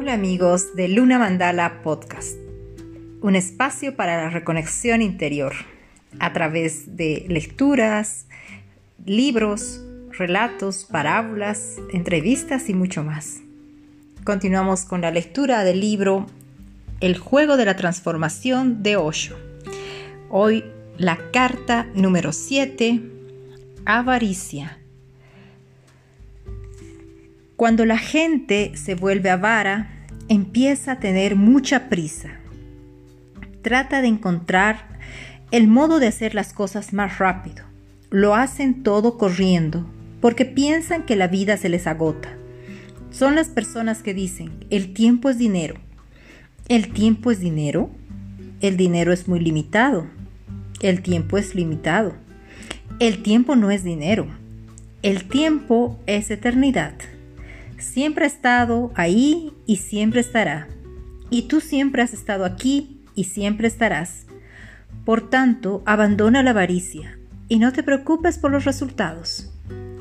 Hola amigos de Luna Mandala Podcast, un espacio para la reconexión interior a través de lecturas, libros, relatos, parábolas, entrevistas y mucho más. Continuamos con la lectura del libro El juego de la transformación de Osho. Hoy la carta número 7, avaricia. Cuando la gente se vuelve avara, empieza a tener mucha prisa. Trata de encontrar el modo de hacer las cosas más rápido. Lo hacen todo corriendo, porque piensan que la vida se les agota. Son las personas que dicen, el tiempo es dinero. ¿El tiempo es dinero? El dinero es muy limitado. El tiempo es limitado. El tiempo no es dinero. El tiempo es eternidad siempre ha estado ahí y siempre estará. Y tú siempre has estado aquí y siempre estarás. Por tanto, abandona la avaricia y no te preocupes por los resultados.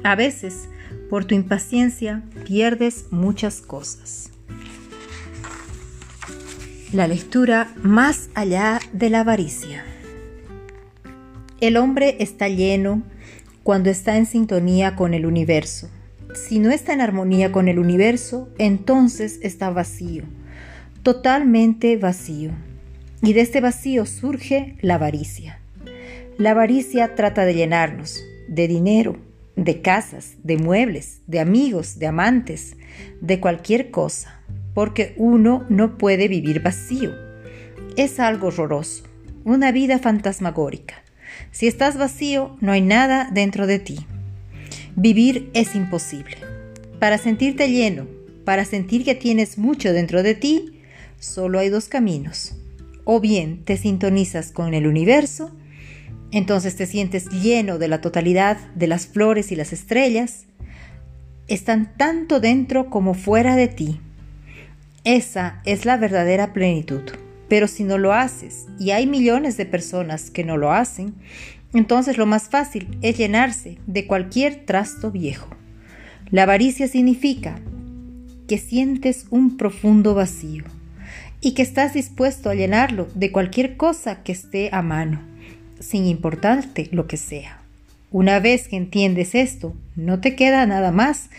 A veces, por tu impaciencia, pierdes muchas cosas. La lectura más allá de la avaricia. El hombre está lleno cuando está en sintonía con el universo si no está en armonía con el universo, entonces está vacío, totalmente vacío. Y de este vacío surge la avaricia. La avaricia trata de llenarnos de dinero, de casas, de muebles, de amigos, de amantes, de cualquier cosa, porque uno no puede vivir vacío. Es algo horroroso, una vida fantasmagórica. Si estás vacío, no hay nada dentro de ti. Vivir es imposible. Para sentirte lleno, para sentir que tienes mucho dentro de ti, solo hay dos caminos. O bien te sintonizas con el universo, entonces te sientes lleno de la totalidad de las flores y las estrellas. Están tanto dentro como fuera de ti. Esa es la verdadera plenitud. Pero si no lo haces, y hay millones de personas que no lo hacen, entonces lo más fácil es llenarse de cualquier trasto viejo. La avaricia significa que sientes un profundo vacío y que estás dispuesto a llenarlo de cualquier cosa que esté a mano, sin importarte lo que sea. Una vez que entiendes esto, no te queda nada más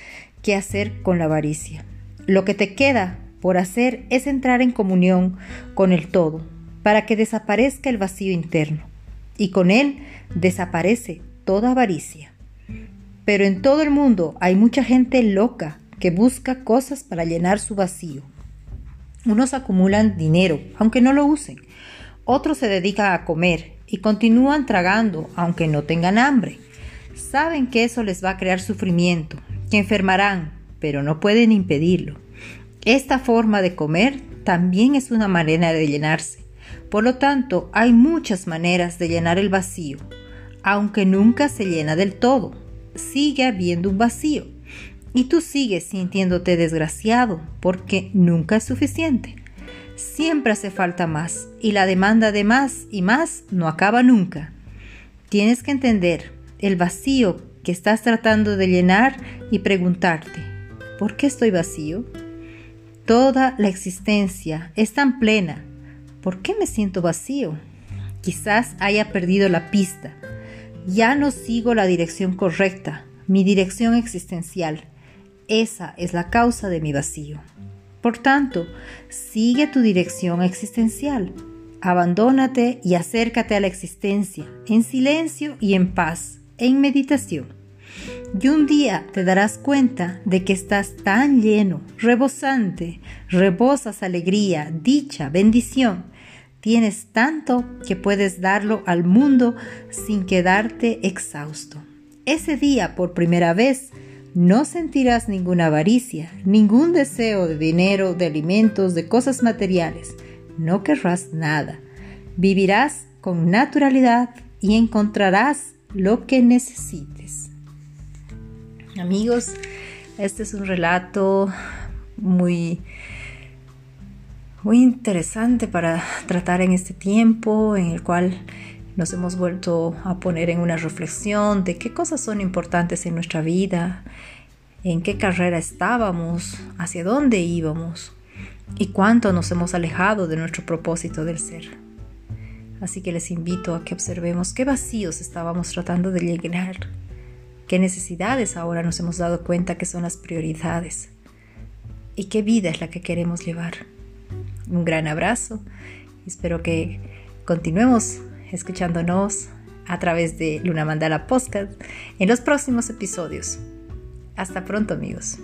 que hacer con la avaricia. Lo que te queda por hacer es entrar en comunión con el todo, para que desaparezca el vacío interno y con él desaparece toda avaricia. Pero en todo el mundo hay mucha gente loca que busca cosas para llenar su vacío. Unos acumulan dinero, aunque no lo usen. Otros se dedican a comer y continúan tragando, aunque no tengan hambre. Saben que eso les va a crear sufrimiento, que enfermarán, pero no pueden impedirlo. Esta forma de comer también es una manera de llenarse. Por lo tanto, hay muchas maneras de llenar el vacío, aunque nunca se llena del todo. Sigue habiendo un vacío y tú sigues sintiéndote desgraciado porque nunca es suficiente. Siempre hace falta más y la demanda de más y más no acaba nunca. Tienes que entender el vacío que estás tratando de llenar y preguntarte, ¿por qué estoy vacío? Toda la existencia es tan plena ¿Por qué me siento vacío? Quizás haya perdido la pista. Ya no sigo la dirección correcta, mi dirección existencial. Esa es la causa de mi vacío. Por tanto, sigue tu dirección existencial. Abandónate y acércate a la existencia, en silencio y en paz, en meditación. Y un día te darás cuenta de que estás tan lleno, rebosante, rebosas alegría, dicha, bendición, Tienes tanto que puedes darlo al mundo sin quedarte exhausto. Ese día, por primera vez, no sentirás ninguna avaricia, ningún deseo de dinero, de alimentos, de cosas materiales. No querrás nada. Vivirás con naturalidad y encontrarás lo que necesites. Amigos, este es un relato muy muy interesante para tratar en este tiempo en el cual nos hemos vuelto a poner en una reflexión de qué cosas son importantes en nuestra vida, en qué carrera estábamos, hacia dónde íbamos. y cuánto nos hemos alejado de nuestro propósito del ser. Así que les invito a que observemos qué vacíos estábamos tratando de llenar, qué necesidades ahora nos hemos dado cuenta que son las prioridades y qué vida es la que queremos llevar. Un gran abrazo, espero que continuemos escuchándonos a través de Luna Mandala Podcast en los próximos episodios. Hasta pronto amigos.